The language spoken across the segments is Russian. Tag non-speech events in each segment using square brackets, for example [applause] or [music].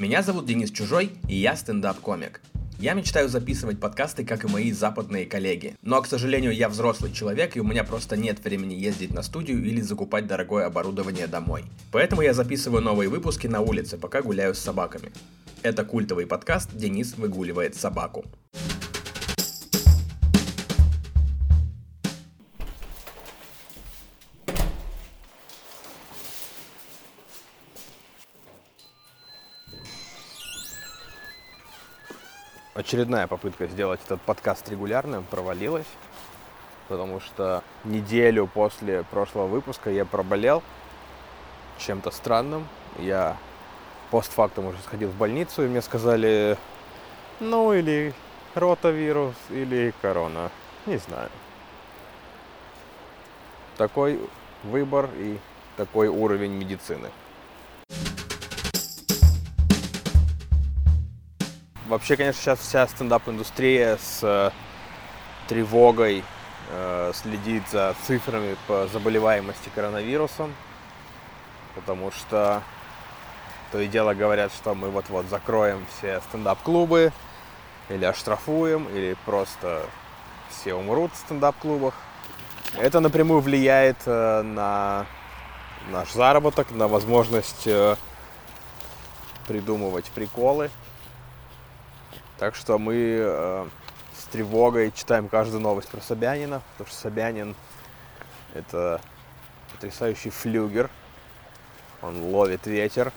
Меня зовут Денис Чужой, и я стендап-комик. Я мечтаю записывать подкасты, как и мои западные коллеги. Но, к сожалению, я взрослый человек, и у меня просто нет времени ездить на студию или закупать дорогое оборудование домой. Поэтому я записываю новые выпуски на улице, пока гуляю с собаками. Это культовый подкаст «Денис выгуливает собаку». Очередная попытка сделать этот подкаст регулярным провалилась, потому что неделю после прошлого выпуска я проболел чем-то странным. Я постфактум уже сходил в больницу, и мне сказали, ну или ротавирус, или корона, не знаю. Такой выбор и такой уровень медицины. Вообще, конечно, сейчас вся стендап-индустрия с э, тревогой э, следит за цифрами по заболеваемости коронавирусом, потому что то и дело говорят, что мы вот-вот закроем все стендап-клубы, или оштрафуем, или просто все умрут в стендап-клубах. Это напрямую влияет э, на наш заработок, на возможность придумывать приколы. Так что мы э, с тревогой читаем каждую новость про Собянина, потому что Собянин это потрясающий флюгер. Он ловит ветер.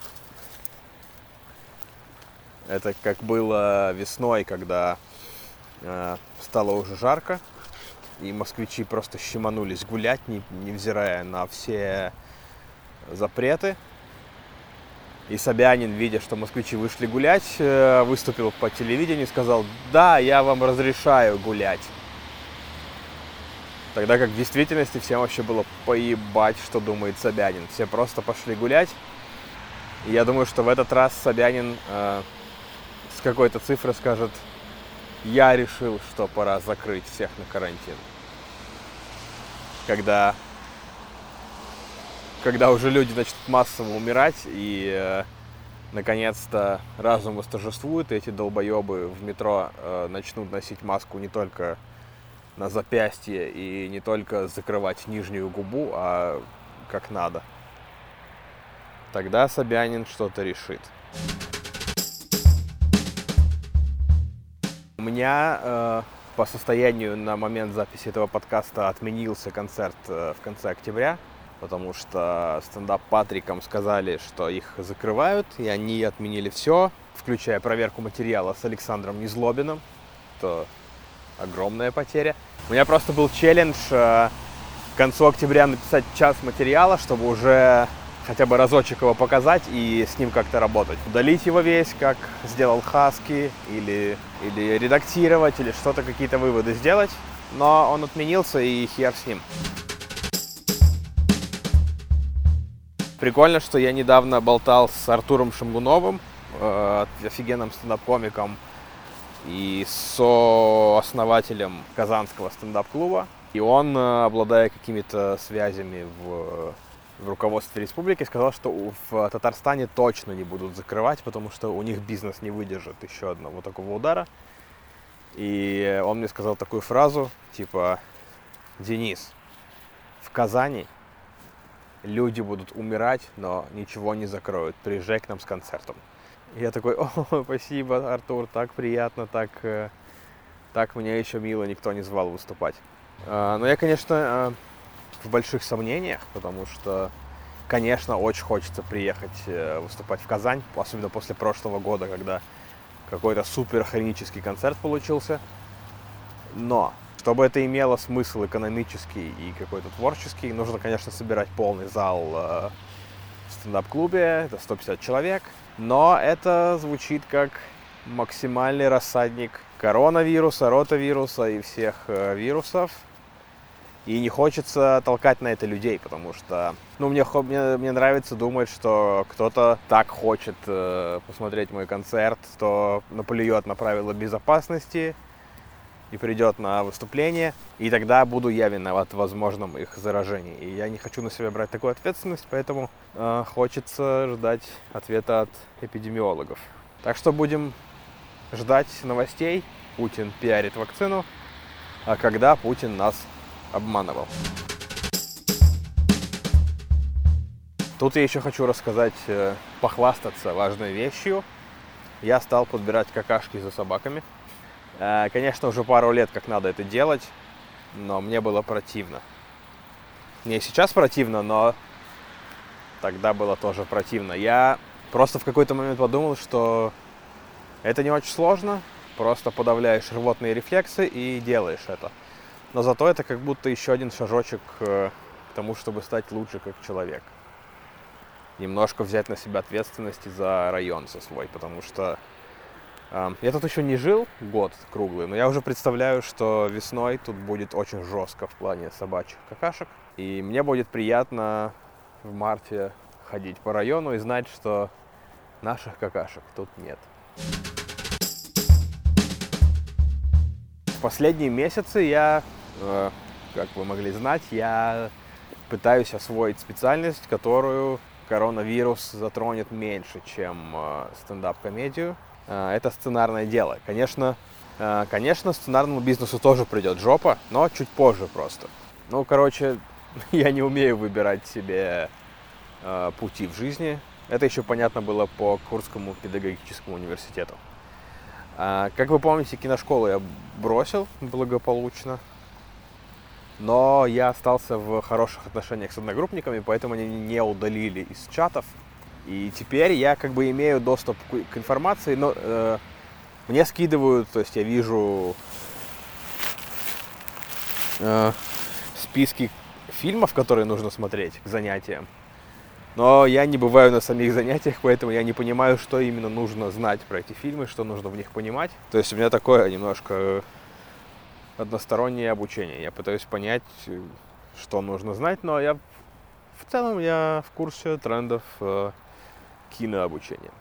Это как было весной, когда э, стало уже жарко, и москвичи просто щеманулись гулять, не, невзирая на все запреты. И Собянин, видя, что москвичи вышли гулять, э, выступил по телевидению и сказал, да, я вам разрешаю гулять. Тогда как в действительности всем вообще было поебать, что думает Собянин. Все просто пошли гулять. И я думаю, что в этот раз Собянин э, с какой-то цифры скажет, я решил, что пора закрыть всех на карантин. Когда когда уже люди начнут массово умирать, и э, наконец-то разум восторжествует, и эти долбоебы в метро э, начнут носить маску не только на запястье и не только закрывать нижнюю губу, а как надо. Тогда Собянин что-то решит. У меня э, по состоянию на момент записи этого подкаста отменился концерт э, в конце октября потому что стендап Патрикам сказали, что их закрывают, и они отменили все, включая проверку материала с Александром Незлобиным. Это огромная потеря. У меня просто был челлендж э, к концу октября написать час материала, чтобы уже хотя бы разочек его показать и с ним как-то работать. Удалить его весь, как сделал Хаски, или, или редактировать, или что-то, какие-то выводы сделать. Но он отменился, и хер с ним. Прикольно, что я недавно болтал с Артуром Шамгуновым, э, офигенным стендап-комиком и сооснователем Казанского стендап-клуба. И он, э, обладая какими-то связями в, в руководстве республики, сказал, что в Татарстане точно не будут закрывать, потому что у них бизнес не выдержит еще одного такого удара. И он мне сказал такую фразу, типа, Денис, в Казани люди будут умирать, но ничего не закроют. Приезжай к нам с концертом. Я такой, [laughs] о, спасибо, Артур, так приятно, так, э, так меня еще мило никто не звал выступать. А, но я, конечно, э, в больших сомнениях, потому что, конечно, очень хочется приехать э, выступать в Казань, особенно после прошлого года, когда какой-то супер хронический концерт получился. Но чтобы это имело смысл экономический и какой-то творческий, нужно, конечно, собирать полный зал э, в стендап-клубе, это 150 человек, но это звучит как максимальный рассадник коронавируса, ротавируса и всех э, вирусов. И не хочется толкать на это людей, потому что, ну, мне, мне, мне нравится думать, что кто-то так хочет э, посмотреть мой концерт, что наплюет на правила безопасности, и придет на выступление, и тогда буду я виноват в возможном их заражении. И я не хочу на себя брать такую ответственность, поэтому э, хочется ждать ответа от эпидемиологов. Так что будем ждать новостей. Путин пиарит вакцину, а когда Путин нас обманывал. Тут я еще хочу рассказать, э, похвастаться важной вещью. Я стал подбирать какашки за собаками. Э, конечно, уже пару лет как надо это делать, но мне было противно. Мне сейчас противно, но тогда было тоже противно. Я просто в какой-то момент подумал, что это не очень сложно, просто подавляешь рвотные рефлексы и делаешь это. Но зато это как будто еще один шажочек э, к тому, чтобы стать лучше как человек немножко взять на себя ответственность за район со свой, потому что я тут еще не жил год круглый, но я уже представляю, что весной тут будет очень жестко в плане собачьих какашек, и мне будет приятно в марте ходить по району и знать, что наших какашек тут нет. В последние месяцы я, э, как вы могли знать, я пытаюсь освоить специальность, которую коронавирус затронет меньше, чем э, стендап-комедию. Э, это сценарное дело. Конечно, э, конечно, сценарному бизнесу тоже придет жопа, но чуть позже просто. Ну, короче, [laughs] я не умею выбирать себе э, пути в жизни. Это еще понятно было по Курскому педагогическому университету. Как вы помните, киношколу я бросил благополучно. Но я остался в хороших отношениях с одногруппниками, поэтому они не удалили из чатов. И теперь я как бы имею доступ к информации, но э, мне скидывают, то есть я вижу э, списки фильмов, которые нужно смотреть к занятиям. Но я не бываю на самих занятиях, поэтому я не понимаю, что именно нужно знать про эти фильмы, что нужно в них понимать. То есть у меня такое немножко одностороннее обучение. Я пытаюсь понять, что нужно знать, но я в целом я в курсе трендов кинообучения.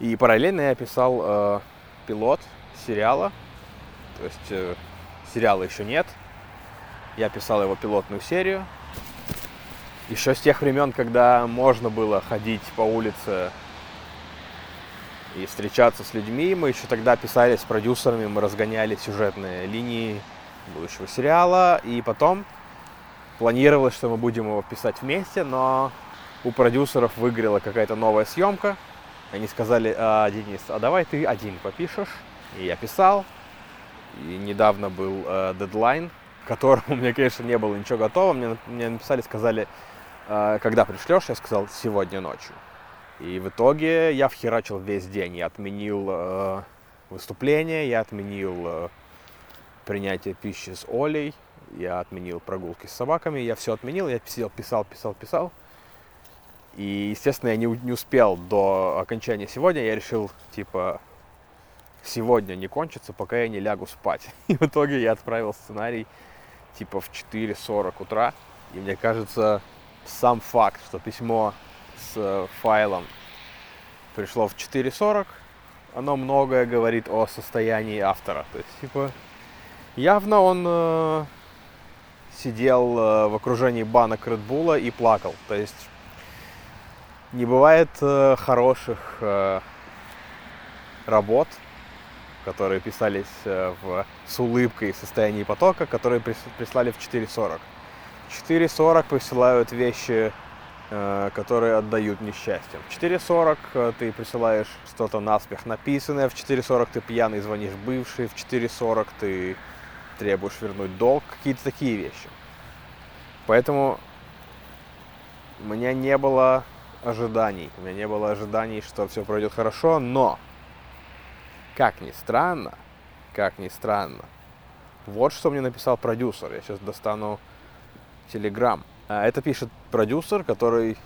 И параллельно я писал э, пилот сериала, то есть э, сериала еще нет. Я писал его пилотную серию. Еще с тех времен, когда можно было ходить по улице и встречаться с людьми, мы еще тогда писали с продюсерами, мы разгоняли сюжетные линии будущего сериала. И потом планировалось, что мы будем его писать вместе, но у продюсеров выиграла какая-то новая съемка. Они сказали, а, Денис, а давай ты один попишешь. И я писал. И недавно был э, дедлайн, к которому [laughs] мне, конечно, не было ничего готово. Мне, мне написали, сказали, э, когда пришлешь, я сказал, сегодня ночью. И в итоге я вхерачил весь день. Я отменил э, выступление, я отменил э, принятие пищи с Олей, я отменил прогулки с собаками, я все отменил, я сидел, писал, писал, писал. И, естественно, я не, не успел до окончания сегодня, я решил, типа, сегодня не кончится, пока я не лягу спать. [laughs] И в итоге я отправил сценарий, типа, в 4.40 утра. И мне кажется, сам факт, что письмо с э, файлом пришло в 4.40, оно многое говорит о состоянии автора. То есть, типа, Явно он э, сидел э, в окружении банок Редбула и плакал. То есть не бывает э, хороших э, работ, которые писались э, в, с улыбкой в состоянии потока, которые прислали в 4.40. В 4.40 присылают вещи, которые отдают несчастьем. В 4.40 э, ты присылаешь что-то наспех написанное, в 4.40 ты пьяный звонишь бывший, в 4.40 ты требуешь вернуть долг, какие-то такие вещи. Поэтому у меня не было ожиданий. У меня не было ожиданий, что все пройдет хорошо, но, как ни странно, как ни странно, вот что мне написал продюсер. Я сейчас достану телеграм. А, это пишет продюсер, который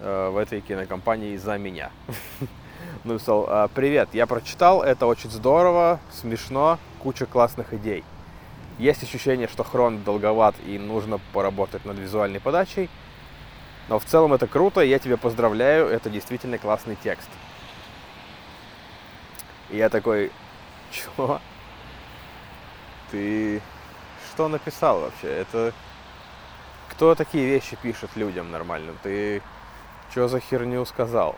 э, в этой кинокомпании за меня. [laughs] написал, «А, привет, я прочитал, это очень здорово, смешно, куча классных идей. Есть ощущение, что хрон долговат и нужно поработать над визуальной подачей, но в целом это круто, я тебя поздравляю, это действительно классный текст. И я такой, чё? Ты что написал вообще? Это кто такие вещи пишет людям нормально? Ты что за херню сказал?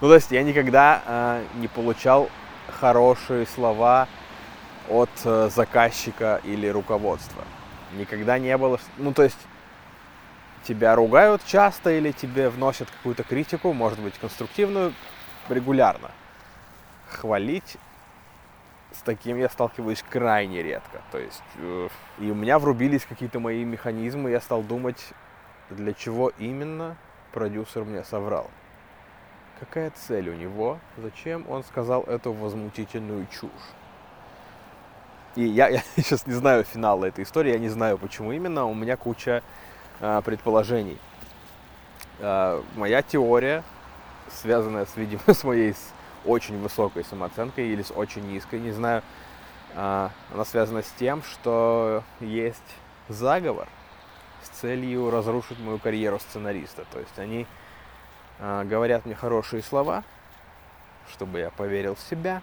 Ну, то есть я никогда э, не получал хорошие слова от э, заказчика или руководства. Никогда не было, ну, то есть тебя ругают часто или тебе вносят какую-то критику, может быть, конструктивную, регулярно. Хвалить с таким я сталкиваюсь крайне редко. То есть, э, и у меня врубились какие-то мои механизмы, я стал думать, для чего именно продюсер мне соврал. Какая цель у него? Зачем он сказал эту возмутительную чушь? И я, [laughs] я сейчас не знаю финала этой истории, я не знаю, почему именно. У меня куча э, предположений. Э, моя теория, связанная с, видимо, [laughs] с моей с очень высокой самооценкой или с очень низкой, не знаю, э, она связана с тем, что есть заговор с целью разрушить мою карьеру сценариста. То есть они говорят мне хорошие слова, чтобы я поверил в себя,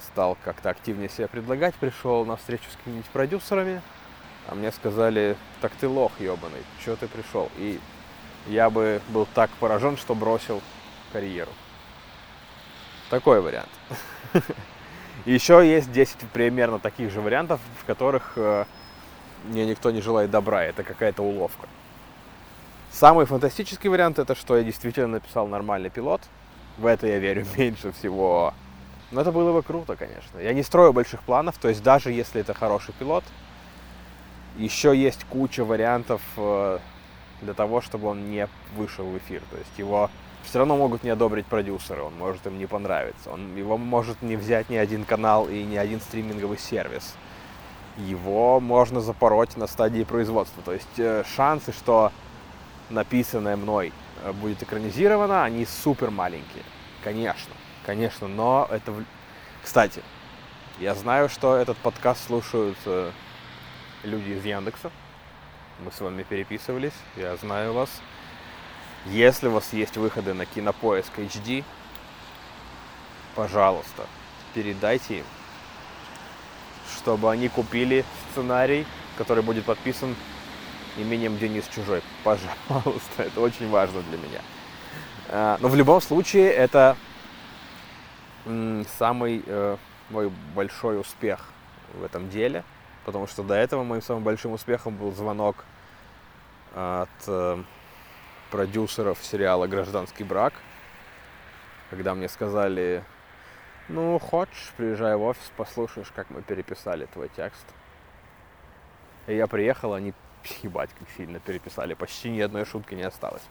стал как-то активнее себя предлагать, пришел на встречу с какими-нибудь продюсерами, а мне сказали, так ты лох ебаный, что ты пришел? И я бы был так поражен, что бросил карьеру. Такой вариант. [laughs] Еще есть 10 примерно таких же вариантов, в которых э, мне никто не желает добра, это какая-то уловка. Самый фантастический вариант это, что я действительно написал нормальный пилот. В это я верю [laughs] меньше всего. Но это было бы круто, конечно. Я не строю больших планов, то есть даже если это хороший пилот, еще есть куча вариантов э, для того, чтобы он не вышел в эфир. То есть его все равно могут не одобрить продюсеры, он может им не понравиться. Он, его может не взять ни один канал и ни один стриминговый сервис его можно запороть на стадии производства. То есть э, шансы, что написанное мной э, будет экранизировано, они супер маленькие. Конечно, конечно, но это... Кстати, я знаю, что этот подкаст слушают люди из Яндекса. Мы с вами переписывались, я знаю вас. Если у вас есть выходы на Кинопоиск HD, пожалуйста, передайте им чтобы они купили сценарий, который будет подписан именем Денис Чужой. [laughs] Пожалуйста, это очень важно для меня. А, но в любом случае это самый э, мой большой успех в этом деле, потому что до этого моим самым большим успехом был звонок от э, продюсеров сериала «Гражданский брак», когда мне сказали, ну, хочешь, приезжай в офис, послушаешь, как мы переписали твой текст. И я приехал, они, ебать, как сильно переписали, почти ни одной шутки не осталось.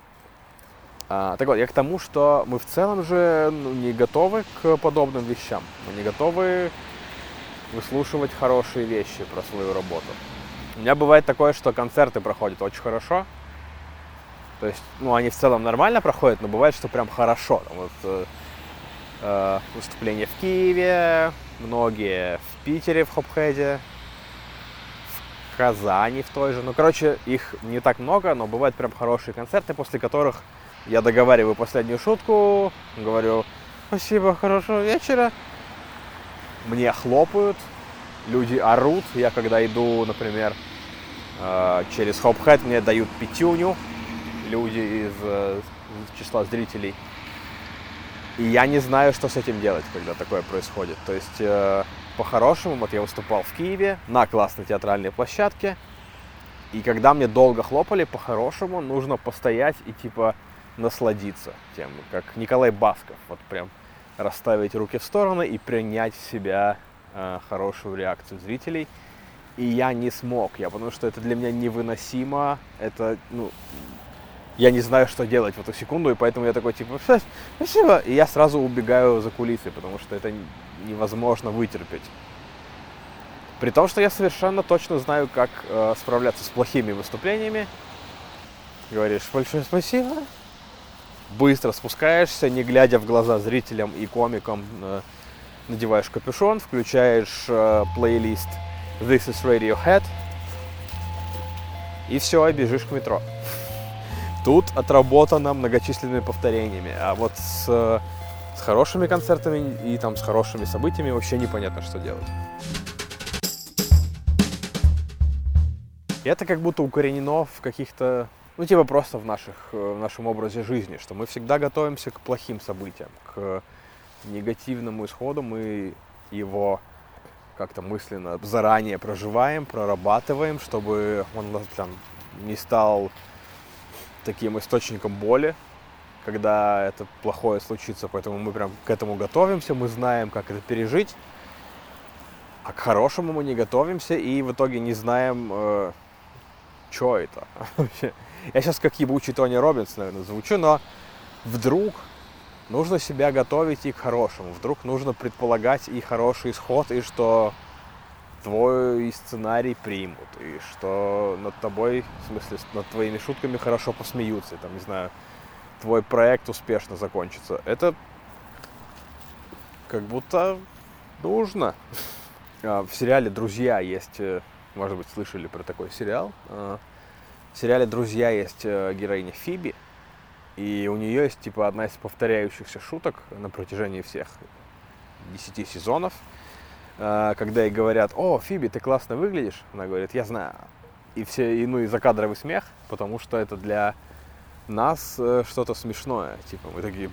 А, так вот, я к тому, что мы в целом же ну, не готовы к подобным вещам. Мы не готовы выслушивать хорошие вещи про свою работу. У меня бывает такое, что концерты проходят очень хорошо. То есть, ну, они в целом нормально проходят, но бывает, что прям хорошо. Там вот э, э, выступления в Киеве, многие в Питере, в Хопхеде, в Казани в той же. Ну, короче, их не так много, но бывают прям хорошие концерты, после которых я договариваю последнюю шутку, говорю «Спасибо, хорошего вечера». Мне хлопают, люди орут. Я когда иду, например, э, через Хопхед, мне дают пятюню люди из, э, из числа зрителей – и я не знаю, что с этим делать, когда такое происходит. То есть, э, по-хорошему, вот я выступал в Киеве на классной театральной площадке, и когда мне долго хлопали, по-хорошему нужно постоять и типа насладиться тем, как Николай Басков, вот прям расставить руки в стороны и принять в себя э, хорошую реакцию зрителей. И я не смог, я потому что это для меня невыносимо, это, ну, я не знаю, что делать в эту секунду, и поэтому я такой, типа, спасибо, и я сразу убегаю за кулисы, потому что это невозможно вытерпеть. При том, что я совершенно точно знаю, как э, справляться с плохими выступлениями. Говоришь, большое спасибо. Быстро спускаешься, не глядя в глаза зрителям и комикам, э, надеваешь капюшон, включаешь э, плейлист This is Radiohead, и все, бежишь к метро. Тут отработано многочисленными повторениями. А вот с С хорошими концертами и там с хорошими событиями вообще непонятно, что делать. И это как будто укоренено в каких-то, ну типа просто в, наших, в нашем образе жизни, что мы всегда готовимся к плохим событиям, к негативному исходу, мы его как-то мысленно заранее проживаем, прорабатываем, чтобы он там, не стал таким источником боли, когда это плохое случится. Поэтому мы прям к этому готовимся, мы знаем, как это пережить. А к хорошему мы не готовимся и в итоге не знаем, э, что это вообще. Я сейчас как ебучий Тони Робинс, наверное, звучу, но вдруг нужно себя готовить и к хорошему. Вдруг нужно предполагать и хороший исход, и что твой сценарий примут, и что над тобой, в смысле, над твоими шутками хорошо посмеются, там, не знаю, твой проект успешно закончится. Это как будто нужно. [laughs] А, в сериале «Друзья» есть, э, может быть, слышали про такой сериал. В сериале «Друзья» есть э, героиня Фиби, и у нее есть, типа, одна из повторяющихся шуток на протяжении всех десяти сезонов, а, когда ей говорят, о, Фиби, ты классно выглядишь, она говорит, я знаю. И все, и, ну, и закадровый смех, потому что это для нас э, что-то смешное. Типа, мы такие,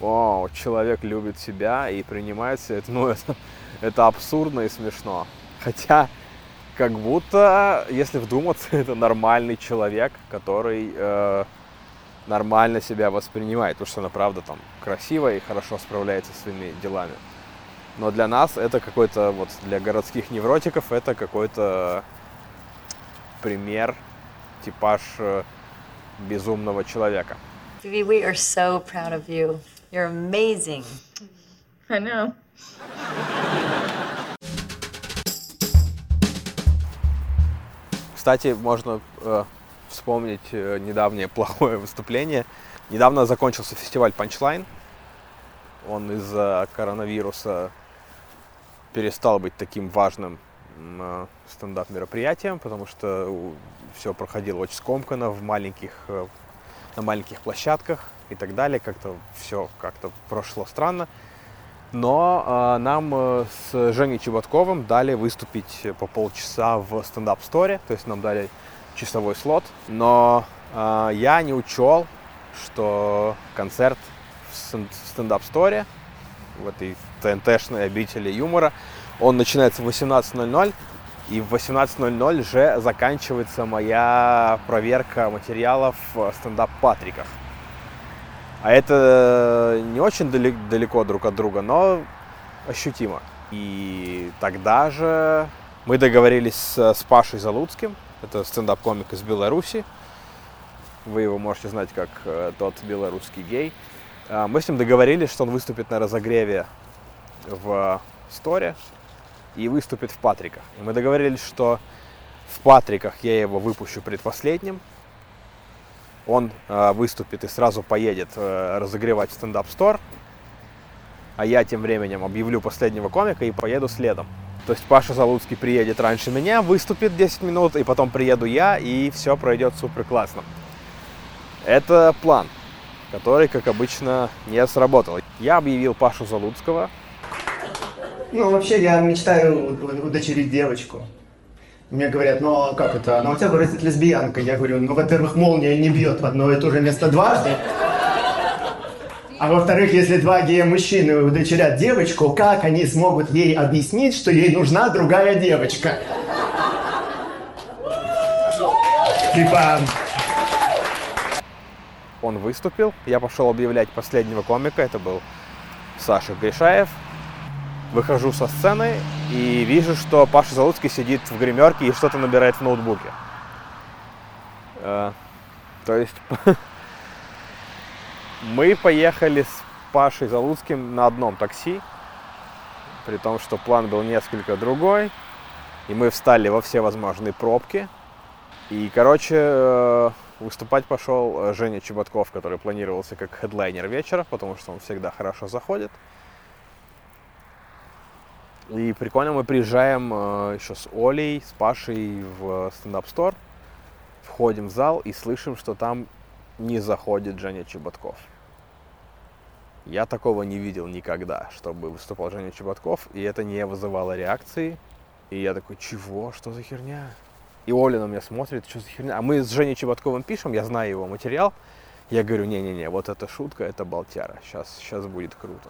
о, человек любит себя и принимает себя. Это, ну, это, это абсурдно и смешно. Хотя, как будто, если вдуматься, [laughs] это нормальный человек, который э, нормально себя воспринимает, потому что она правда там красивая и хорошо справляется с своими делами. Но для нас это какой-то, вот для городских невротиков, это какой-то пример, типаж э, безумного человека. We are so proud of you. You're amazing. I know. Кстати, можно э, вспомнить э, недавнее плохое выступление. Недавно закончился фестиваль Punchline. Он из-за коронавируса перестал быть таким важным э, стендап мероприятием, потому что все проходило очень скомканно в маленьких, э, на маленьких площадках и так далее. Как-то все как-то прошло странно. Но э, нам э, с Женей Чеботковым дали выступить по полчаса в стендап-сторе, то есть нам дали часовой слот. Но э, я не учел, что концерт в стендап-сторе, в этой ТНТ-шной обители юмора, он начинается в 18.00, и в 18.00 же заканчивается моя проверка материалов в стендап-патриках. А это не очень далеко друг от друга, но ощутимо. И тогда же мы договорились с, Пашей Залуцким, это стендап-комик из Беларуси. Вы его можете знать как э, тот белорусский гей. А, мы с ним договорились, что он выступит на разогреве в Сторе и выступит в Патриках. И мы договорились, что в Патриках я его выпущу предпоследним, он э, выступит и сразу поедет э, разогревать стендап-стор, а я тем временем объявлю последнего комика и поеду следом. То есть Паша Залуцкий приедет раньше меня, выступит 10 минут, и потом приеду я, и все пройдет супер классно. Это план, который, как обычно, не сработал. Я объявил Пашу Залуцкого. Ну, вообще, я мечтаю удочерить девочку. Мне говорят, ну а как это? Ну у тебя вырастет лесбиянка. Я говорю, ну, во-первых, молния не бьет в одно и то же место дважды. А во-вторых, если два гея-мужчины удочерят девочку, как они смогут ей объяснить, что ей нужна другая девочка? Типа... Он выступил, я пошел объявлять последнего комика, это был Саша Гришаев, выхожу со сцены и вижу, что Паша Залуцкий сидит в гримерке и что-то набирает в ноутбуке. Э, то есть [laughs] мы поехали с Пашей Залуцким на одном такси, при том, что план был несколько другой, и мы встали во все возможные пробки. И, короче, э, выступать пошел Женя Чеботков, который планировался как хедлайнер вечера, потому что он всегда хорошо заходит. И прикольно, мы приезжаем э, еще с Олей, с Пашей в стендап-стор, входим в зал и слышим, что там не заходит Женя Чеботков. Я такого не видел никогда, чтобы выступал Женя Чеботков, и это не вызывало реакции. И я такой, чего? Что за херня? И Оля на меня смотрит, что за херня? А мы с Женей Чеботковым пишем, я знаю его материал. Я говорю, не-не-не, вот эта шутка, это болтяра. Сейчас, сейчас будет круто.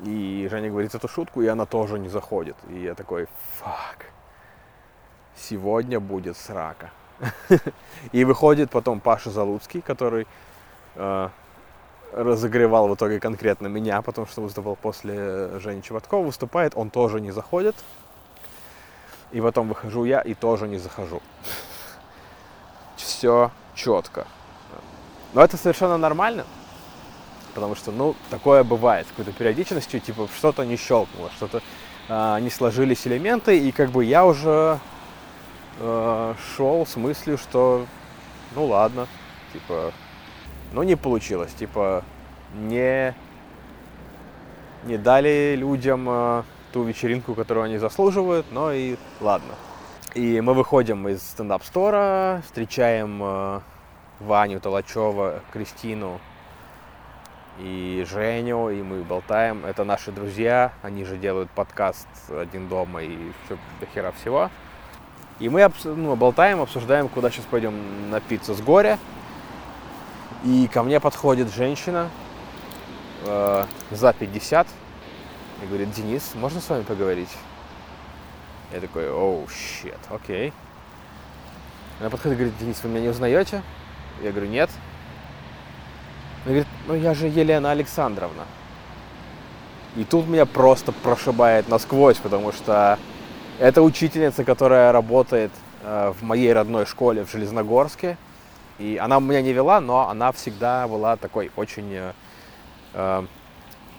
И Женя говорит эту шутку, и она тоже не заходит. И я такой, фак, сегодня будет срака. [laughs] И выходит потом Паша Залуцкий, который э, разогревал в итоге конкретно меня, потому что выступал после Жени Чеботкова, выступает, он тоже не заходит. И потом выхожу я и тоже не захожу. [laughs] Все четко. Но это совершенно нормально, потому что, ну, такое бывает с какой-то периодичностью, типа что-то не щелкнуло, что-то э, не сложились элементы, и как бы я уже э, шел с мыслью, что, ну ладно, типа, ну не получилось, типа, не, не дали людям э, ту вечеринку, которую они заслуживают, но и ладно. И мы выходим из стендап-стора, встречаем э, Ваню Толачева, Кристину и Женю, и мы болтаем. Это наши друзья, они же делают подкаст «Один дома» и все до хера всего. И мы ну, болтаем, обсуждаем, куда сейчас пойдем на пиццу с горя. И ко мне подходит женщина э, за 50 и говорит, Денис, можно с вами поговорить? Я такой, оу, щет, окей. Она подходит и говорит, Денис, вы меня не узнаете? Я говорю, нет. Она говорит, ну я же Елена Александровна. И тут меня просто прошибает насквозь, потому что это учительница, которая работает э, в моей родной школе в Железногорске. И она меня не вела, но она всегда была такой очень э, э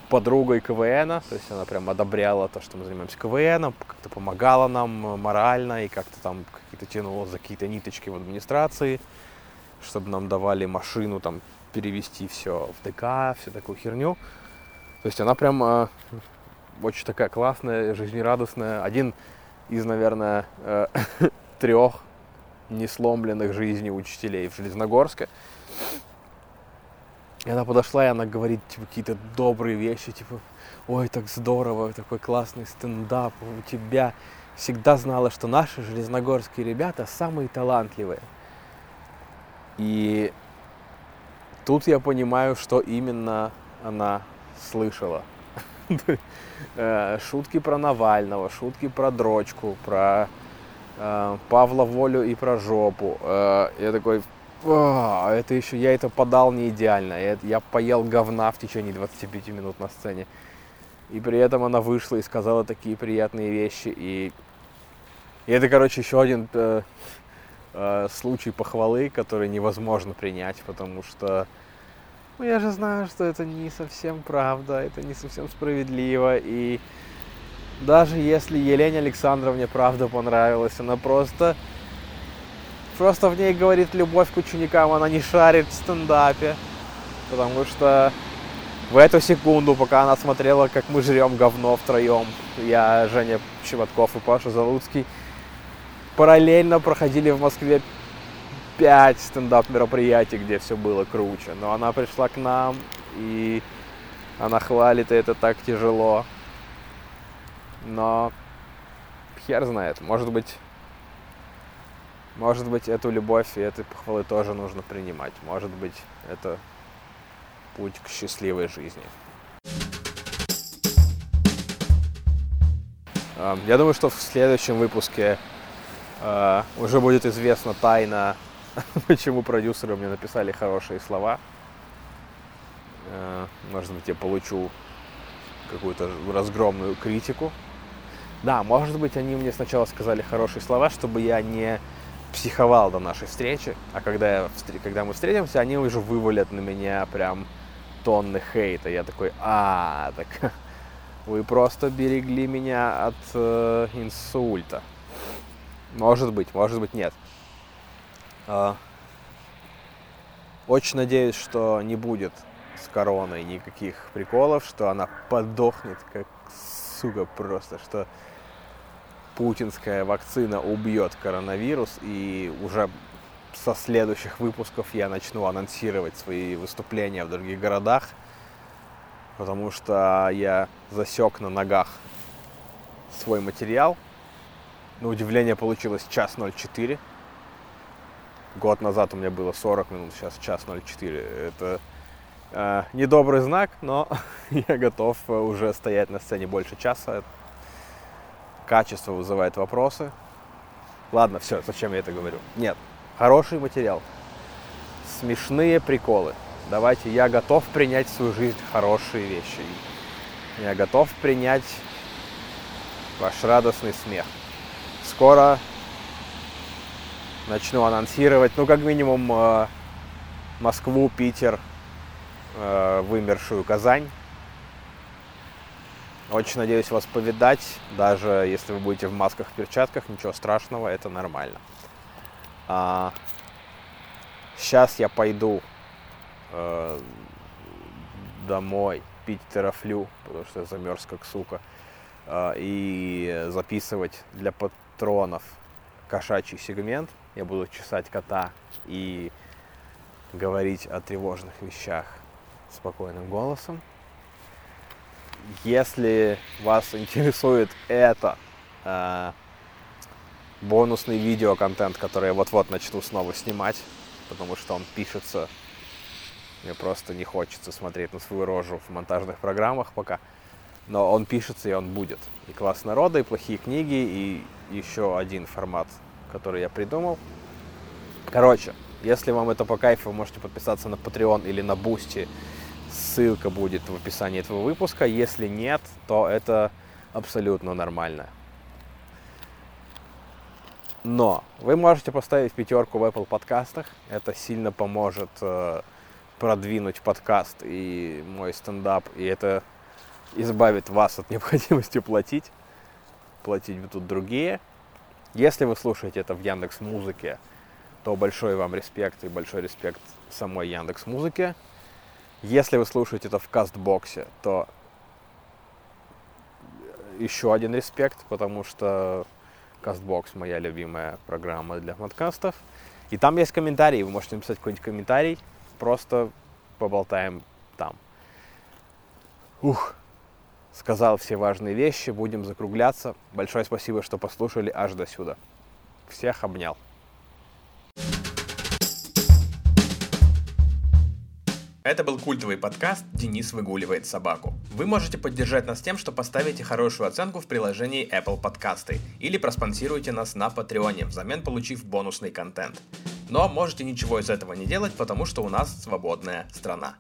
подругой КВН. То есть она прям одобряла то, что мы занимаемся КВНом, как-то помогала нам морально и как-то там какие-то тянула за какие-то ниточки в администрации чтобы нам давали машину там перевести все в ДК, всю такую херню. То есть она прям э, очень такая классная, жизнерадостная. Один из, наверное, э, [laughs] трех несломленных жизней учителей в Железногорске. И она подошла, и она говорит, типа, какие-то добрые вещи, типа, ой, так здорово, такой классный стендап у тебя. Всегда знала, что наши железногорские ребята самые талантливые. И тут я понимаю, что именно она слышала. [laughs] Э, шутки про Навального, шутки про дрочку, про э, Павла Волю и про жопу. Э, я такой, это еще, я это подал не идеально. Я, я поел говна в течение 25 минут на сцене. И при этом она вышла и сказала такие приятные вещи. И, и это, короче, еще один э, случай похвалы, который невозможно принять, потому что ну, я же знаю, что это не совсем правда, это не совсем справедливо, и даже если Елене Александровне правда понравилась, она просто просто в ней говорит любовь к ученикам, она не шарит в стендапе, потому что в эту секунду, пока она смотрела, как мы жрем говно втроем, я, Женя Чеботков и Паша Залуцкий, параллельно проходили в Москве пять стендап мероприятий, где все было круче. Но она пришла к нам, и она хвалит, и это так тяжело. Но хер знает, может быть, может быть, эту любовь и этой похвалы тоже нужно принимать. Может быть, это путь к счастливой жизни. Я думаю, что в следующем выпуске Uh, уже будет известна тайна, [laughs] почему продюсеры мне написали хорошие слова. Uh, может быть, я получу какую-то разгромную критику. Да, может быть, они мне сначала сказали хорошие слова, чтобы я не психовал до нашей встречи, а когда, я, когда мы встретимся, они уже вывалят на меня прям тонны хейта. Я такой, а, так [laughs] вы просто берегли меня от э, инсульта. Может быть, может быть нет. А, очень надеюсь, что не будет с короной никаких приколов, что она подохнет, как сука просто, что путинская вакцина убьет коронавирус, и уже со следующих выпусков я начну анонсировать свои выступления в других городах, потому что я засек на ногах свой материал. На удивление получилось час 04. Год назад у меня было 40 минут, сейчас час 04. Это э, недобрый знак, но [laughs] я готов уже стоять на сцене больше часа. Качество вызывает вопросы. Ладно, все, зачем я это говорю? Нет, хороший материал. Смешные приколы. Давайте, я готов принять в свою жизнь хорошие вещи. Я готов принять ваш радостный смех. Скоро начну анонсировать, ну, как минимум, э, Москву, Питер, э, вымершую Казань. Очень надеюсь вас повидать, даже если вы будете в масках, в перчатках, ничего страшного, это нормально. А, сейчас я пойду э, домой пить терафлю, потому что я замерз как сука, и записывать для патронов кошачий сегмент. Я буду чесать кота и говорить о тревожных вещах спокойным голосом. Если вас интересует это, э, бонусный видеоконтент, который я вот-вот начну снова снимать, потому что он пишется, мне просто не хочется смотреть на свою рожу в монтажных программах пока, но он пишется и он будет. И класс народа, и плохие книги, и еще один формат, который я придумал. Короче, если вам это по кайфу, вы можете подписаться на Patreon или на Boosty Ссылка будет в описании этого выпуска. Если нет, то это абсолютно нормально. Но вы можете поставить пятерку в Apple подкастах. Это сильно поможет э, продвинуть подкаст и мой стендап. И это избавит вас от необходимости платить. Платить будут другие. Если вы слушаете это в Яндекс Музыке, то большой вам респект и большой респект самой Яндекс Музыке. Если вы слушаете это в кастбоксе, то еще один респект, потому что Castbox моя любимая программа для подкастов. И там есть комментарии, вы можете написать какой-нибудь комментарий, просто поболтаем там. Ух, сказал все важные вещи, будем закругляться. Большое спасибо, что послушали аж до сюда. Всех обнял. Это был культовый подкаст «Денис выгуливает собаку». Вы можете поддержать нас тем, что поставите хорошую оценку в приложении Apple Подкасты или проспонсируете нас на Патреоне, взамен получив бонусный контент. Но можете ничего из этого не делать, потому что у нас свободная страна.